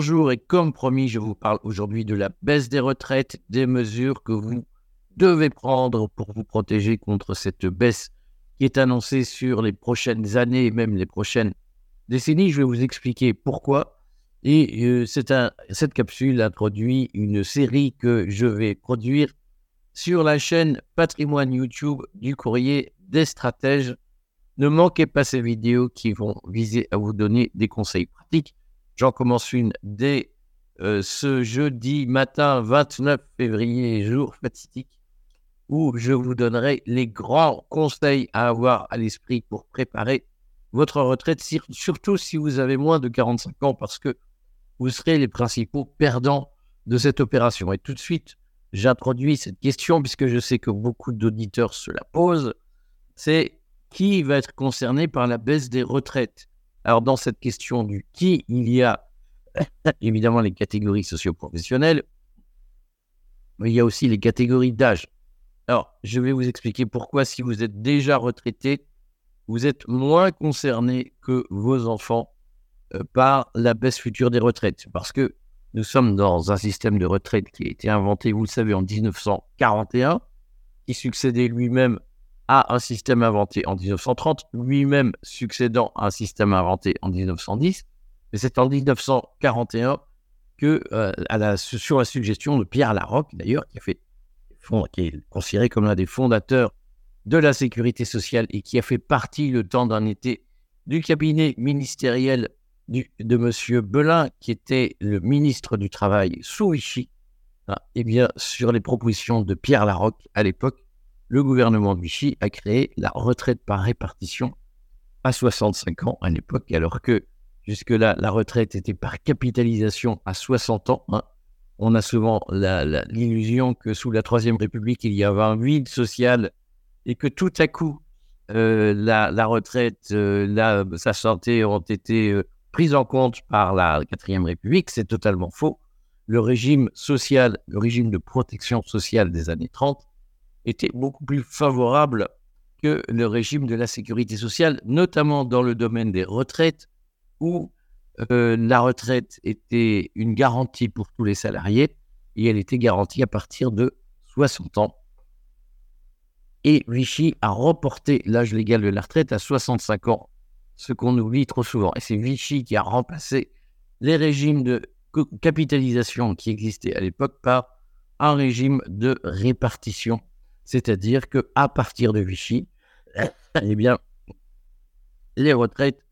Bonjour et comme promis, je vous parle aujourd'hui de la baisse des retraites, des mesures que vous devez prendre pour vous protéger contre cette baisse qui est annoncée sur les prochaines années et même les prochaines décennies. Je vais vous expliquer pourquoi. Et euh, cette capsule introduit une série que je vais produire sur la chaîne Patrimoine YouTube du courrier des stratèges. Ne manquez pas ces vidéos qui vont viser à vous donner des conseils pratiques J'en commence une dès euh, ce jeudi matin 29 février, jour fatidique, où je vous donnerai les grands conseils à avoir à l'esprit pour préparer votre retraite, surtout si vous avez moins de 45 ans, parce que vous serez les principaux perdants de cette opération. Et tout de suite, j'introduis cette question, puisque je sais que beaucoup d'auditeurs se la posent, c'est qui va être concerné par la baisse des retraites? Alors, dans cette question du qui, il y a évidemment les catégories socio-professionnelles, mais il y a aussi les catégories d'âge. Alors, je vais vous expliquer pourquoi, si vous êtes déjà retraité, vous êtes moins concerné que vos enfants euh, par la baisse future des retraites. Parce que nous sommes dans un système de retraite qui a été inventé, vous le savez, en 1941, qui succédait lui-même à un système inventé en 1930, lui-même succédant à un système inventé en 1910. Mais c'est en 1941 que, euh, sur la suggestion de Pierre Larocque, d'ailleurs, qui, est considéré comme l'un des fondateurs de la sécurité sociale et qui a fait partie le temps d'un été du cabinet ministériel de M. Belin, qui était le ministre du Travail sous Vichy, et hein, eh bien, sur les propositions de Pierre Larocque à l'époque, le gouvernement Vichy a créé la retraite par répartition à 65 ans à l'époque, alors que jusque-là, la retraite était par capitalisation à 60 ans. Hein. On a souvent l'illusion que sous la Troisième République, il y avait un vide social et que tout à coup, euh, la, retraite, euh, sa santé ont été euh, prises en compte par la Quatrième République. C'est totalement faux. Le régime social, le régime de protection sociale des années 30 était beaucoup plus favorable que le régime de la sécurité sociale, notamment dans le domaine des retraites, où euh, la retraite était une garantie pour tous les salariés et elle était garantie à partir de 60 ans. Et Vichy a reporté l'âge légal de la retraite à 65 ans, ce qu'on oublie trop souvent. Et c'est Vichy qui a remplacé les régimes de capitalisation qui existaient à l'époque par un régime de répartition c'est-à-dire que à partir de Vichy, eh bien, les retraites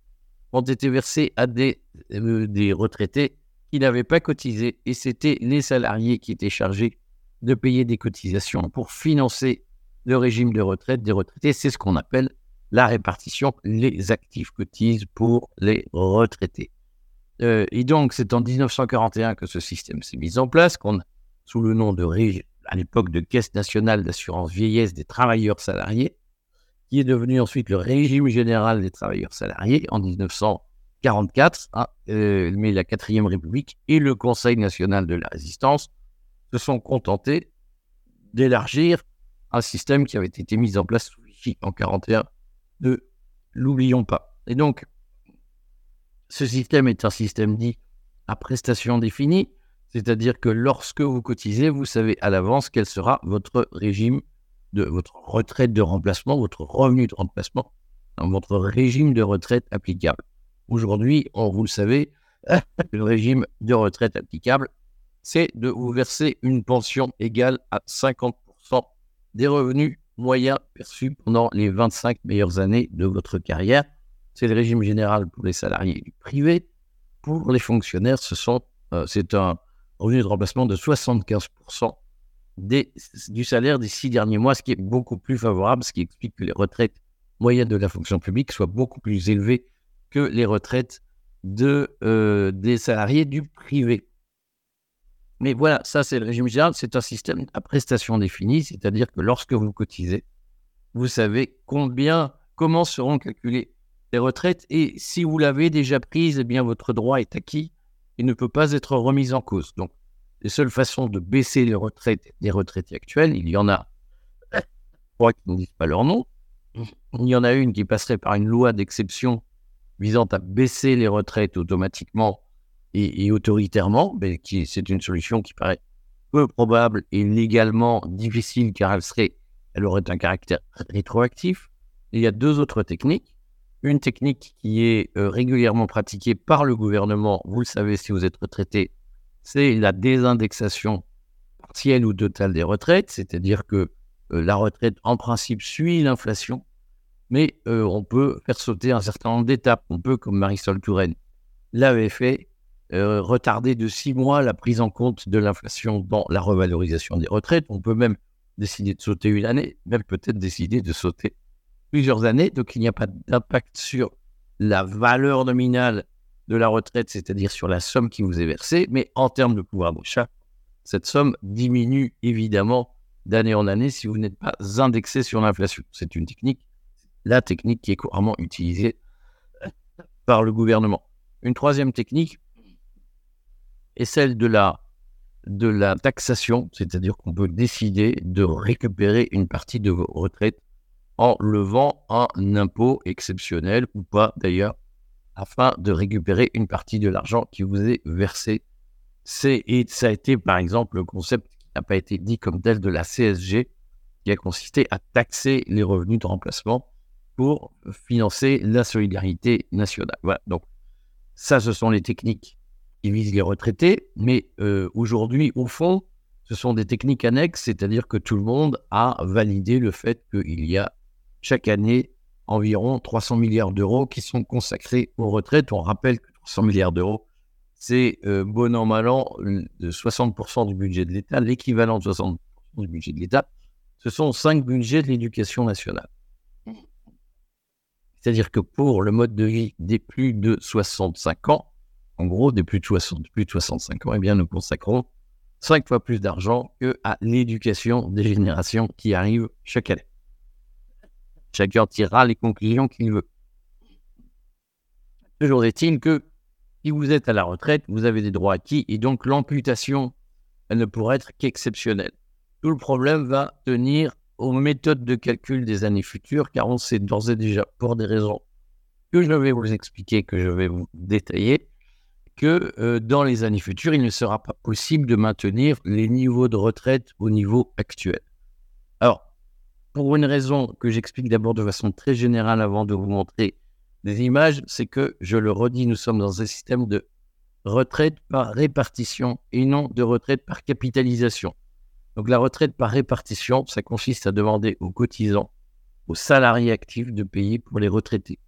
ont été versées à des, euh, retraités qui n'avaient pas cotisé et c'était les salariés qui étaient chargés de payer des cotisations pour financer le régime de retraite des retraités. C'est ce qu'on appelle la répartition. Les actifs cotisent pour les retraités. Euh, et donc, c'est en 1941 que ce système s'est mis en place, qu'on, sous le nom de régime à l'époque de Caisse nationale d'assurance vieillesse des travailleurs salariés, qui est devenu ensuite le régime général des travailleurs salariés en 1944, hein, euh, mais la quatrième République et le Conseil national de la résistance se sont contentés d'élargir un système qui avait été mis en place sous en 1941. Ne l'oublions pas. Et donc, ce système est un système dit à prestation définie, c'est-à-dire que lorsque vous cotisez, vous savez à l'avance quel sera votre régime de votre retraite de remplacement, votre revenu de remplacement, votre régime de retraite applicable. Aujourd'hui, vous le savez, le régime de retraite applicable, c'est de vous verser une pension égale à 50% des revenus moyens perçus pendant les 25 meilleures années de votre carrière. C'est le régime général pour les salariés du privé. Pour les fonctionnaires, ce sont, euh, c'est un, revenu de remplacement de 75% des, du salaire des six derniers mois, ce qui est beaucoup plus favorable, ce qui explique que les retraites moyennes de la fonction publique soient beaucoup plus élevées que les retraites de, euh, des salariés du privé. Mais voilà, ça c'est le régime général, c'est un système à prestation définie, c'est-à-dire que lorsque vous cotisez, vous savez combien, comment seront calculées les retraites. Et si vous l'avez déjà prise, eh bien votre droit est acquis il ne peut pas être remis en cause. Donc, les seules façons de baisser les retraites des retraités actuels, il y en a trois qui ne disent pas leur nom. Il y en a une qui passerait par une loi d'exception visant à baisser les retraites automatiquement et, autoritairement, mais qui, c'est une solution qui paraît peu probable et légalement difficile car elle serait, elle aurait un caractère rétroactif. il y a deux autres techniques. Une technique qui est euh, régulièrement pratiquée par le gouvernement, vous le savez si vous êtes retraité, c'est la désindexation partielle ou totale des retraites, c'est-à-dire que euh, la retraite en principe suit l'inflation, mais euh, on peut faire sauter un certain nombre d'étapes. On peut, comme Marisol Touraine l'avait fait, retarder de six mois la prise en compte de l'inflation dans la revalorisation des retraites. On peut même décider de sauter une année, même peut-être décider de sauter plusieurs années, donc il n'y a pas d'impact sur la valeur nominale de la retraite, c'est-à-dire sur la somme qui vous est versée, mais en termes de pouvoir d'achat, cette somme diminue évidemment d'année en année si vous n'êtes pas indexé sur l'inflation. C'est une technique, la technique qui est couramment utilisée par le gouvernement. Une troisième technique est celle de la, de la taxation, c'est-à-dire qu'on peut décider de récupérer une partie de vos retraites en levant un impôt exceptionnel ou pas d'ailleurs, afin de récupérer une partie de l'argent qui vous est versé. C'est, et ça a été par exemple le concept qui n'a pas été dit comme tel de la CSG, qui a consisté à taxer les revenus de remplacement pour financer la solidarité nationale. Voilà, donc ça, ce sont les techniques qui visent les retraités, mais euh, aujourd'hui, au fond, ce sont des techniques annexes, c'est-à-dire que tout le monde a validé le fait qu'il y a chaque année environ 300 milliards d'euros qui sont consacrés aux retraites. On rappelle que 300 milliards d'euros, c'est bon an, mal an, de 60% du budget de l'État, l'équivalent de 60% du budget de l'État. Ce sont cinq budgets de l'éducation nationale. C'est-à-dire que pour le mode de vie des plus de 65 ans, en gros, des plus de, 60, plus de 65 ans, eh bien, nous consacrons cinq fois plus d'argent que à l'éducation des générations qui arrivent chaque année. Chacun tirera les conclusions qu'il veut. Toujours est-il que si vous êtes à la retraite, vous avez des droits acquis et donc l'amputation, elle ne pourrait être qu'exceptionnelle. Tout le problème va tenir aux méthodes de calcul des années futures, car on sait d'ores et déjà, pour des raisons que je vais vous expliquer, que je vais vous détailler, que euh, dans les années futures, il ne sera pas possible de maintenir les niveaux de retraite au niveau actuel. Alors, pour une raison que j'explique d'abord de façon très générale avant de vous montrer des images, c'est que, je le redis, nous sommes dans un système de retraite par répartition et non de retraite par capitalisation. Donc la retraite par répartition, ça consiste à demander aux cotisants, aux salariés actifs de payer pour les retraités.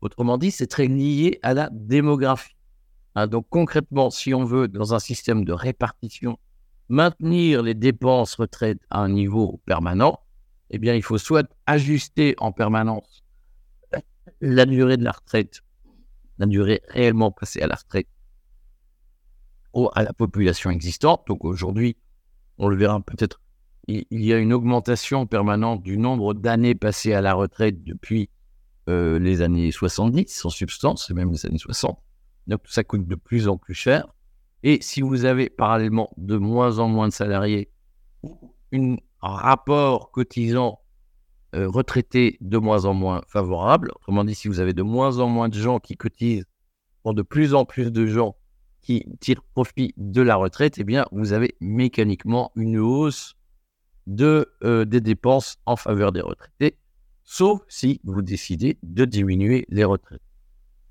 Autrement dit, c'est très lié à la démographie. Hein, donc concrètement, si on veut, dans un système de répartition, maintenir les dépenses retraite à un niveau permanent, eh bien, il faut soit ajuster en permanence la durée de la retraite, la durée réellement passée à la retraite, ou à la population existante. Donc aujourd'hui, on le verra peut-être, il, y a une augmentation permanente du nombre d'années passées à la retraite depuis euh, les années 70, sans substance, et même les années 60. Donc ça coûte de plus en plus cher. Et si vous avez parallèlement de moins en moins de salariés, une rapport cotisant euh, retraité de moins en moins favorable. Autrement dit, si vous avez de moins en moins de gens qui cotisent pour de plus en plus de gens qui tirent profit de la retraite, eh bien, vous avez mécaniquement une hausse de, euh, des dépenses en faveur des retraités, sauf si vous décidez de diminuer les retraites.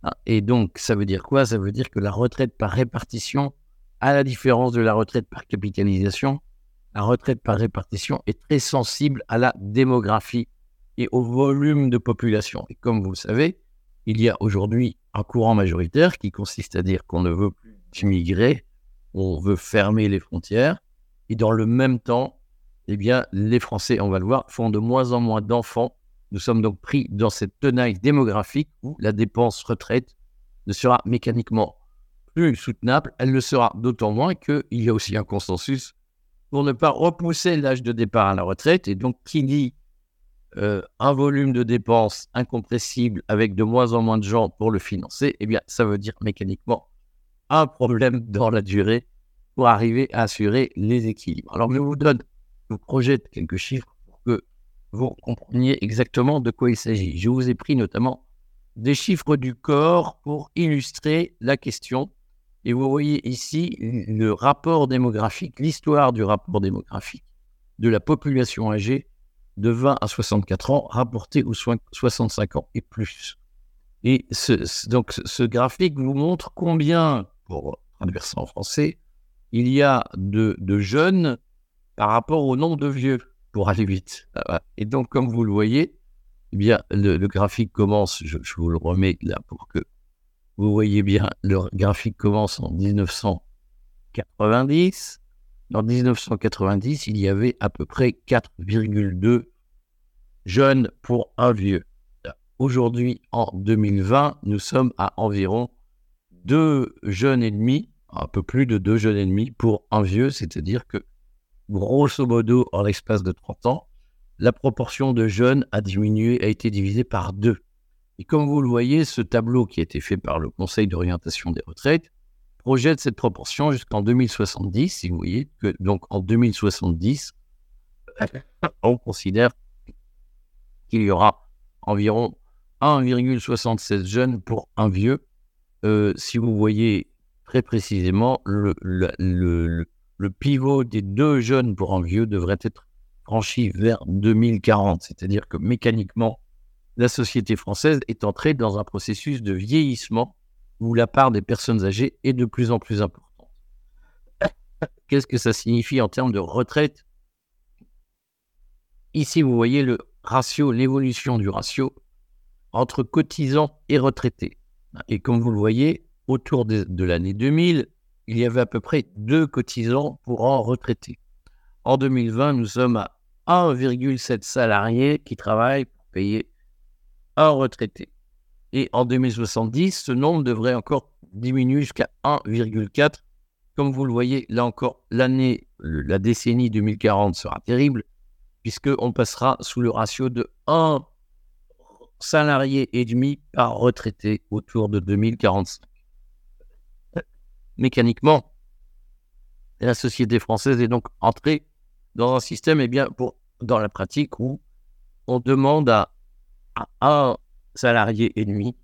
Ah, et donc, ça veut dire quoi? Ça veut dire que la retraite par répartition, à la différence de la retraite par capitalisation, la retraite par répartition est très sensible à la démographie et au volume de population. Et comme vous le savez, il y a aujourd'hui un courant majoritaire qui consiste à dire qu'on ne veut plus d'immigrer, on veut fermer les frontières, et dans le même temps, eh bien, les Français, on va le voir, font de moins en moins d'enfants. Nous sommes donc pris dans cette tenaille démographique où la dépense retraite ne sera mécaniquement plus soutenable. Elle le sera d'autant moins qu'il y a aussi un consensus pour ne pas repousser l'âge de départ à la retraite. Et donc, qui dit euh, un volume de dépenses incompressible avec de moins en moins de gens pour le financer, eh bien, ça veut dire mécaniquement un problème dans la durée pour arriver à assurer les équilibres. Alors, je vous donne, je vous projette quelques chiffres pour que vous compreniez exactement de quoi il s'agit. Je vous ai pris notamment des chiffres du corps pour illustrer la question Et vous voyez ici le rapport démographique, l'histoire du rapport démographique de la population âgée de 20 à 64 ans rapportée aux 65 ans et plus. Et donc ce graphique vous montre combien, pour ça en français, il y a de, jeunes par rapport au nombre de vieux, pour aller vite. Et donc, comme vous le voyez, eh bien, le, graphique commence, je, vous le remets là pour que vous voyez bien, le graphique commence en 1990. En 1990, il y avait à peu près 4,2 jeunes pour un vieux. Aujourd'hui, en 2020, nous sommes à environ 2 jeunes et demi, un peu plus de 2 jeunes et demi pour un vieux, c'est-à-dire que, grosso modo, en l'espace de 30 ans, la proportion de jeunes a diminué, a été divisée par 2. Et comme vous le voyez, ce tableau qui a été fait par le Conseil d'orientation des retraites projette cette proportion jusqu'en 2070. Si vous voyez que donc en 2070, on considère qu'il y aura environ 1,76 jeunes pour un vieux. Euh, si vous voyez très précisément, le, le, le, pivot des deux jeunes pour un vieux devrait être franchi vers 2040. C'est-à-dire que mécaniquement, la société française est entrée dans un processus de vieillissement où la part des personnes âgées est de plus en plus importante. Qu'est-ce que ça signifie en termes de retraite? Ici, vous voyez le ratio, l'évolution du ratio entre cotisants et retraités. Et comme vous le voyez, autour de, l'année 2000, il y avait à peu près deux cotisants pour un retraité. En 2020, nous sommes à 1,7 salariés qui travaillent pour payer un retraité. Et en 2070, ce nombre devrait encore diminuer jusqu'à 1,4. Comme vous le voyez, là encore, l'année, la décennie 2040 sera terrible, puisqu'on passera sous le ratio de 1 salarié et demi par retraité autour de 2045. Mécaniquement, la société française est donc entrée dans un système, eh bien, pour, dans la pratique, où on demande à un salarié et demi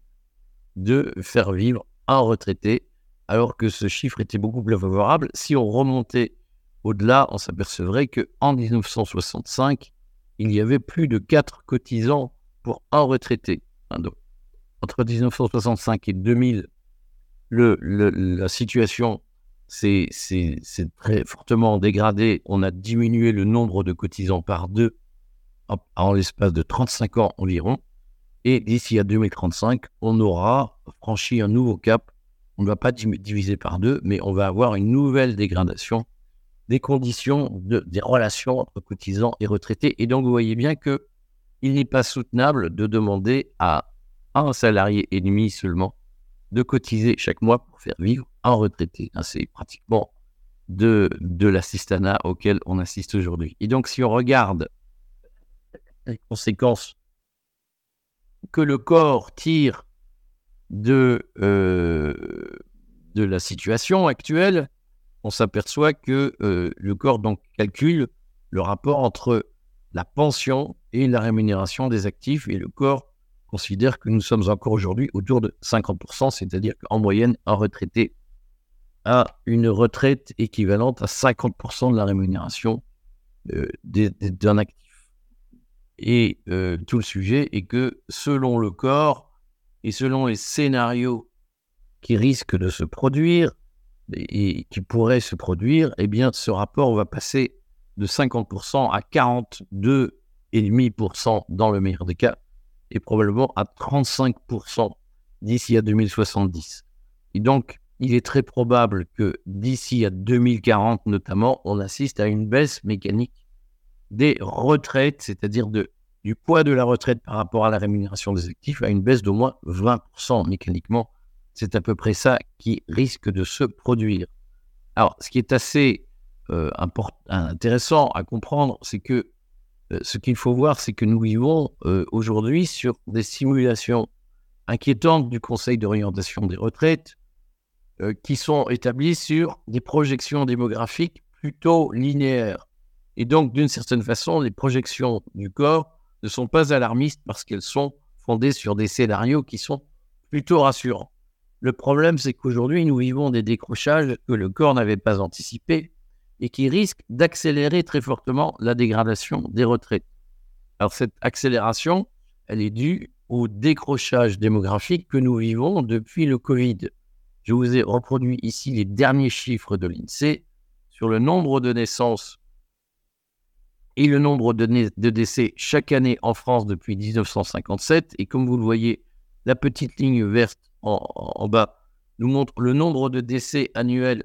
de faire vivre un retraité, alors que ce chiffre était beaucoup plus favorable. Si on remontait au-delà, on s'apercevrait qu'en 1965, il y avait plus de 4 cotisants pour un retraité. entre 1965 et 2000, le, la situation s'est très fortement dégradée. On a diminué le nombre de cotisants par deux en l'espace de 35 ans environ. Et d'ici à 2035, on aura franchi un nouveau cap. On ne va pas diviser par deux, mais on va avoir une nouvelle dégradation des conditions de, des relations entre cotisants et retraités. Et donc, vous voyez bien que il n'est pas soutenable de demander à un salarié et demi seulement de cotiser chaque mois pour faire vivre un retraité. C'est pratiquement de, de l'assistanat auquel on assiste aujourd'hui. Et donc, si on regarde les conséquences que le corps tire de, euh, de la situation actuelle, on s'aperçoit que euh, le corps donc calcule le rapport entre la pension et la rémunération des actifs et le corps considère que nous sommes encore aujourd'hui autour de 50%, c'est-à-dire qu'en moyenne, un retraité a une retraite équivalente à 50% de la rémunération euh, d'un actif. Et euh, tout le sujet est que selon le corps et selon les scénarios qui risquent de se produire et, qui pourraient se produire, eh bien, ce rapport va passer de 50% à 42,5% dans le meilleur des cas et probablement à 35% d'ici à 2070. Et donc, il est très probable que d'ici à 2040 notamment, on assiste à une baisse mécanique des retraites, c'est-à-dire du poids de la retraite par rapport à la rémunération des actifs, à une baisse d'au moins 20% mécaniquement. C'est à peu près ça qui risque de se produire. Alors, ce qui est assez euh, intéressant à comprendre, c'est que euh, ce qu'il faut voir, c'est que nous vivons euh, aujourd'hui sur des simulations inquiétantes du Conseil d'orientation des retraites qui sont établies sur des projections démographiques plutôt linéaires. Et donc, d'une certaine façon, les projections du corps ne sont pas alarmistes parce qu'elles sont fondées sur des scénarios qui sont plutôt rassurants. Le problème, c'est qu'aujourd'hui, nous vivons des décrochages que le corps n'avait pas anticipés et qui risquent d'accélérer très fortement la dégradation des retraites. Alors cette accélération, elle est due au décrochage démographique que nous vivons depuis le Covid. Je vous ai reproduit ici les derniers chiffres de l'INSEE sur le nombre de naissances et le nombre de, décès chaque année en France depuis 1957. Et comme vous le voyez, la petite ligne verte en, bas nous montre le nombre de décès annuels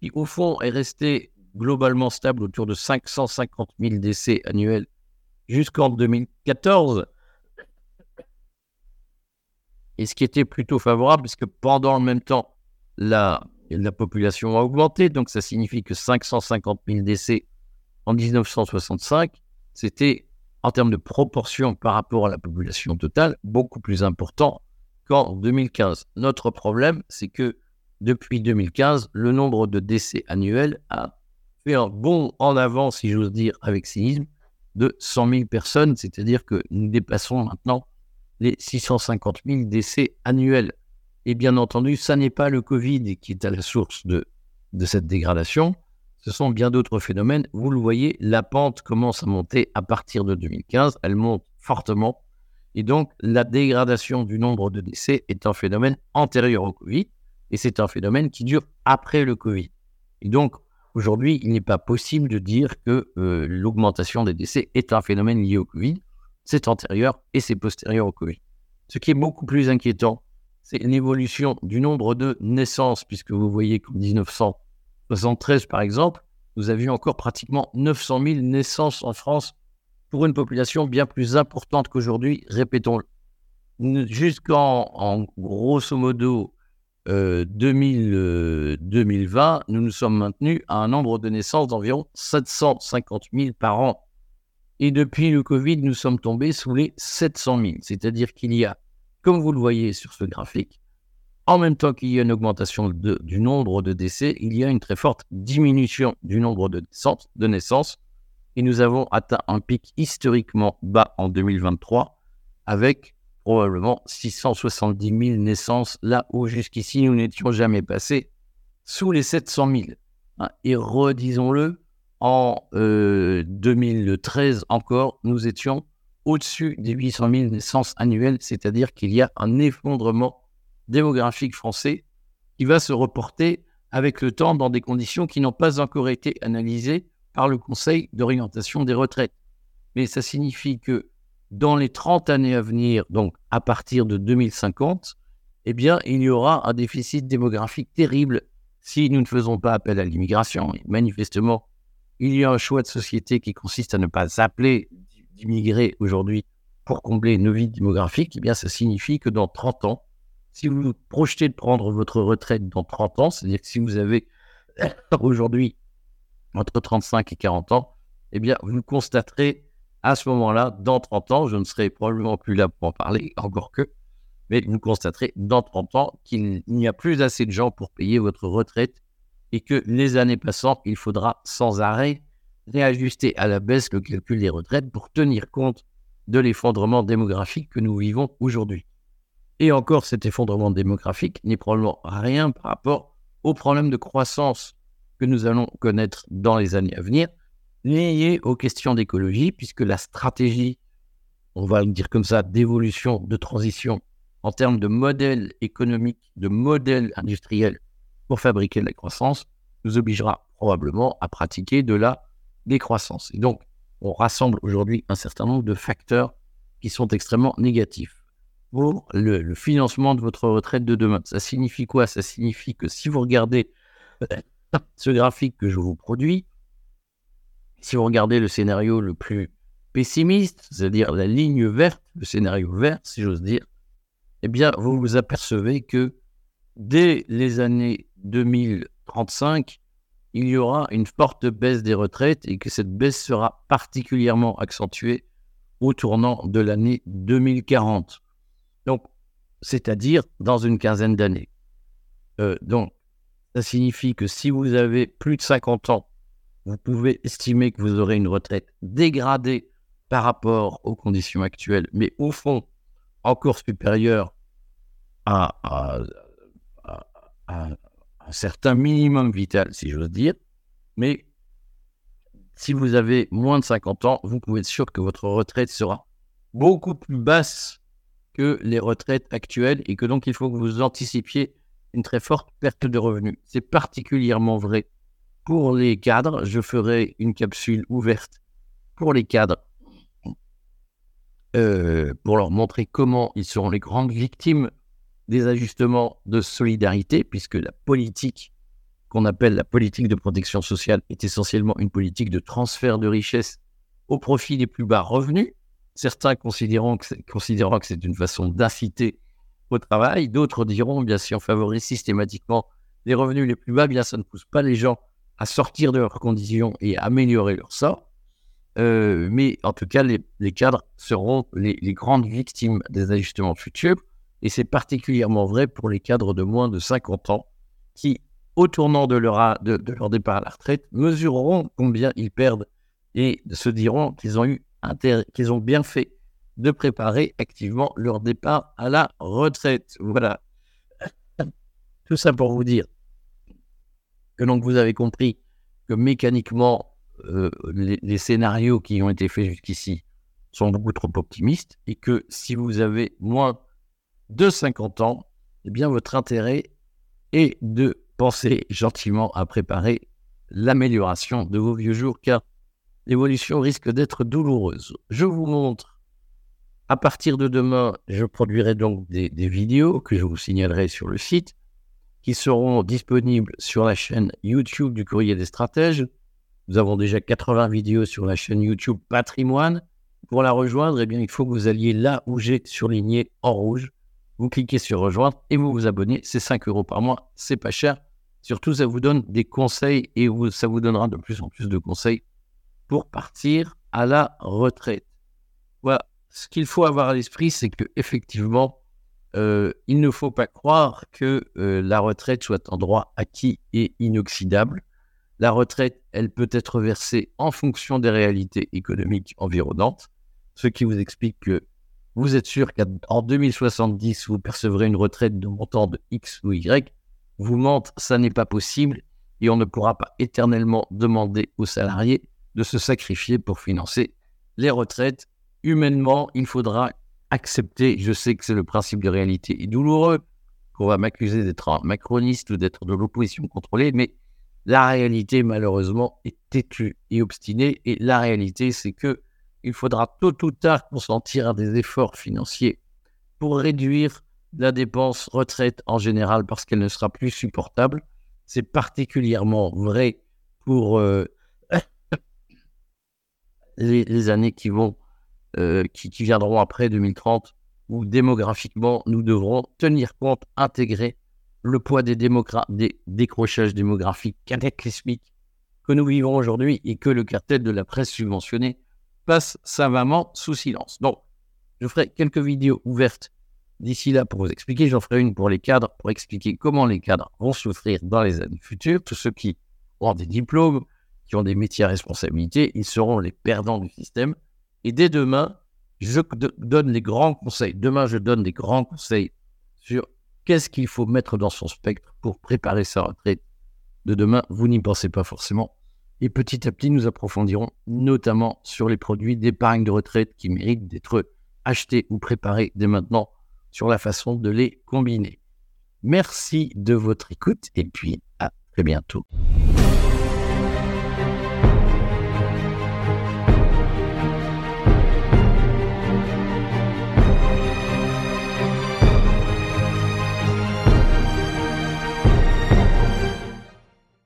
qui, au fond, est resté globalement stable autour de 550 000 décès annuels jusqu'en 2014. Et ce qui était plutôt favorable, puisque pendant le même temps, la, la population a augmenté, donc ça signifie que 550 000 décès en 1965, c'était en termes de proportion par rapport à la population totale beaucoup plus important qu'en 2015. Notre problème, c'est que depuis 2015, le nombre de décès annuels a fait un bond en avant, si j'ose dire, avec cynisme, de 100 000 personnes, c'est-à-dire que nous dépassons maintenant les 650 000 décès annuels. Et bien entendu, ça n'est pas le Covid qui est à la source de cette dégradation, ce sont bien d'autres phénomènes. Vous le voyez, la pente commence à monter à partir de 2015, elle monte fortement, et donc la dégradation du nombre de décès est un phénomène antérieur au Covid, et c'est un phénomène qui dure après le Covid. Et donc, Aujourd'hui, il n'est pas possible de dire que euh, l'augmentation des décès est un phénomène lié au Covid. C'est antérieur et c'est postérieur au Covid. Ce qui est beaucoup plus inquiétant, c'est l'évolution du nombre de naissances, puisque vous voyez qu'en 1973, par exemple, nous avions encore pratiquement 900 000 naissances en France pour une population bien plus importante qu'aujourd'hui, répétons-le. Jusqu'en grosso modo 2000, 2020, euh, nous nous sommes maintenus à un nombre de naissances d'environ 750 000 par an. Et depuis le Covid, nous sommes tombés sous les 700 000. C'est-à-dire qu'il y a, comme vous le voyez sur ce graphique, en même temps qu'il y a une augmentation du nombre de décès, il y a une très forte diminution du nombre de naissances. Et nous avons atteint un pic historiquement bas en 2023 avec probablement 670 000 naissances, là où jusqu'ici nous n'étions jamais passés sous les 700 000. Hein, et redisons-le, en 2013 euh, encore, nous étions au-dessus des 800 000 naissances annuelles, c'est-à-dire qu'il y a un effondrement démographique français qui va se reporter avec le temps dans des conditions qui n'ont pas encore été analysées par le Conseil d'orientation des retraites. Mais ça signifie que dans les 30 années à venir, donc à partir de 2050, eh bien, il y aura un déficit démographique terrible si nous ne faisons pas appel à l'immigration. Manifestement, il y a un choix de société qui consiste à ne pas appeler d'immigrer aujourd'hui pour combler nos vies démographiques. Eh bien, ça signifie que dans 30 ans, si vous projetez de prendre votre retraite dans 30 ans, c'est-à-dire que si vous avez aujourd'hui entre 35 et 40 ans, eh bien, vous constaterez à ce moment-là, dans 30 ans, je ne serai probablement plus là pour en parler, encore que, mais vous constaterez dans 30 ans qu'il n'y a plus assez de gens pour payer votre retraite et que les années passant, il faudra sans arrêt réajuster à la baisse le calcul des retraites pour tenir compte de l'effondrement démographique que nous vivons aujourd'hui. Et encore, cet effondrement démographique n'est probablement rien par rapport aux problèmes de croissance que nous allons connaître dans les années à venir, liées aux questions d'écologie, puisque la stratégie, on va le dire comme ça, d'évolution, de transition en termes de modèle économique, de modèle industriel pour fabriquer de la croissance, nous obligera probablement à pratiquer de la décroissance. Et donc, on rassemble aujourd'hui un certain nombre de facteurs qui sont extrêmement négatifs pour le, financement de votre retraite de demain. Ça signifie quoi? Ça signifie que si vous regardez ce graphique que je vous produis, si vous regardez le scénario le plus pessimiste, c'est-à-dire la ligne verte, le scénario vert, si j'ose dire, eh bien, vous vous apercevez que dès les années 2035, il y aura une forte baisse des retraites et que cette baisse sera particulièrement accentuée au tournant de l'année 2040. Donc, c'est-à-dire dans une quinzaine d'années. Euh, donc, ça signifie que si vous avez plus de 50 ans vous pouvez estimer que vous aurez une retraite dégradée par rapport aux conditions actuelles, mais au fond encore supérieure à, un, certain minimum vital, si j'ose dire. Mais si vous avez moins de 50 ans, vous pouvez être sûr que votre retraite sera beaucoup plus basse que les retraites actuelles et que donc il faut que vous anticipiez une très forte perte de revenus. C'est particulièrement vrai pour les cadres. Je ferai une capsule ouverte pour les cadres euh, pour leur montrer comment ils seront les grandes victimes des ajustements de solidarité, puisque la politique qu'on appelle la politique de protection sociale est essentiellement une politique de transfert de richesse au profit des plus bas revenus. Certains considéreront que c'est une façon d'inciter au travail, d'autres diront, bien si on favorise systématiquement les revenus les plus bas, bien ça ne pousse pas les gens à sortir de leurs conditions et à améliorer leur sort. Euh, mais en tout cas, les, cadres seront les, grandes victimes des ajustements futurs. Et c'est particulièrement vrai pour les cadres de moins de 50 ans qui, au tournant de, leur départ à la retraite, mesureront combien ils perdent et se diront qu'ils ont, eu qu'ils ont bien fait de préparer activement leur départ à la retraite. Voilà. Tout ça pour vous dire que donc vous avez compris que mécaniquement, euh, les, scénarios qui ont été faits jusqu'ici sont beaucoup trop optimistes et que si vous avez moins de 50 ans, eh bien votre intérêt est de penser gentiment à préparer l'amélioration de vos vieux jours car l'évolution risque d'être douloureuse. Je vous montre à partir de demain, je produirai donc des, vidéos que je vous signalerai sur le site qui seront disponibles sur la chaîne YouTube du Courrier des Stratèges nous avons déjà 80 vidéos sur la chaîne YouTube Patrimoine. Pour la rejoindre, eh bien, il faut que vous alliez là où j'ai surligné en rouge. Vous cliquez sur rejoindre et vous vous abonnez. C'est 5 euros par mois. C'est pas cher. Surtout, ça vous donne des conseils et ça vous donnera de plus en plus de conseils pour partir à la retraite. Ce qu'il faut avoir à l'esprit, c'est que effectivement, euh, il ne faut pas croire que euh, la retraite soit un droit acquis et inoxydable. La retraite, elle peut être versée en fonction des réalités économiques environnantes, ce qui vous explique que vous êtes sûr qu'en 2070, vous percevrez une retraite de montant de X ou Y. Vous mente, ça n'est pas possible et on ne pourra pas éternellement demander aux salariés de se sacrifier pour financer les retraites. Humainement, il faudra accepter, je sais que c'est le principe de réalité et douloureux, qu'on va m'accuser d'être un macroniste ou d'être de l'opposition contrôlée, mais la réalité, malheureusement, est têtue et obstinée. Et la réalité, c'est que il faudra tôt ou tard consentir des efforts financiers pour réduire la dépense retraite en général parce qu'elle ne sera plus supportable. C'est particulièrement vrai pour euh, les, années qui vont, euh, qui, viendront après 2030, où démographiquement, nous devrons tenir compte, intégrer le poids des, des décrochages démographiques cataclysmiques que nous vivons aujourd'hui et que le cartel de la presse subventionnée passe savamment sous silence. Donc, je ferai quelques vidéos ouvertes d'ici là pour vous expliquer. J'en ferai une pour les cadres, pour expliquer comment les cadres vont souffrir dans les années futures. Tous ceux qui ont des diplômes, qui ont des métiers à responsabilité, ils seront les perdants du système. Et dès demain, je donne les grands conseils. Demain, je donne des grands conseils sur Qu'est-ce qu'il faut mettre dans son spectre pour préparer sa retraite de demain Vous n'y pensez pas forcément. Et petit à petit, nous approfondirons notamment sur les produits d'épargne de retraite qui méritent d'être achetés ou préparés dès maintenant sur la façon de les combiner. Merci de votre écoute et puis à très bientôt.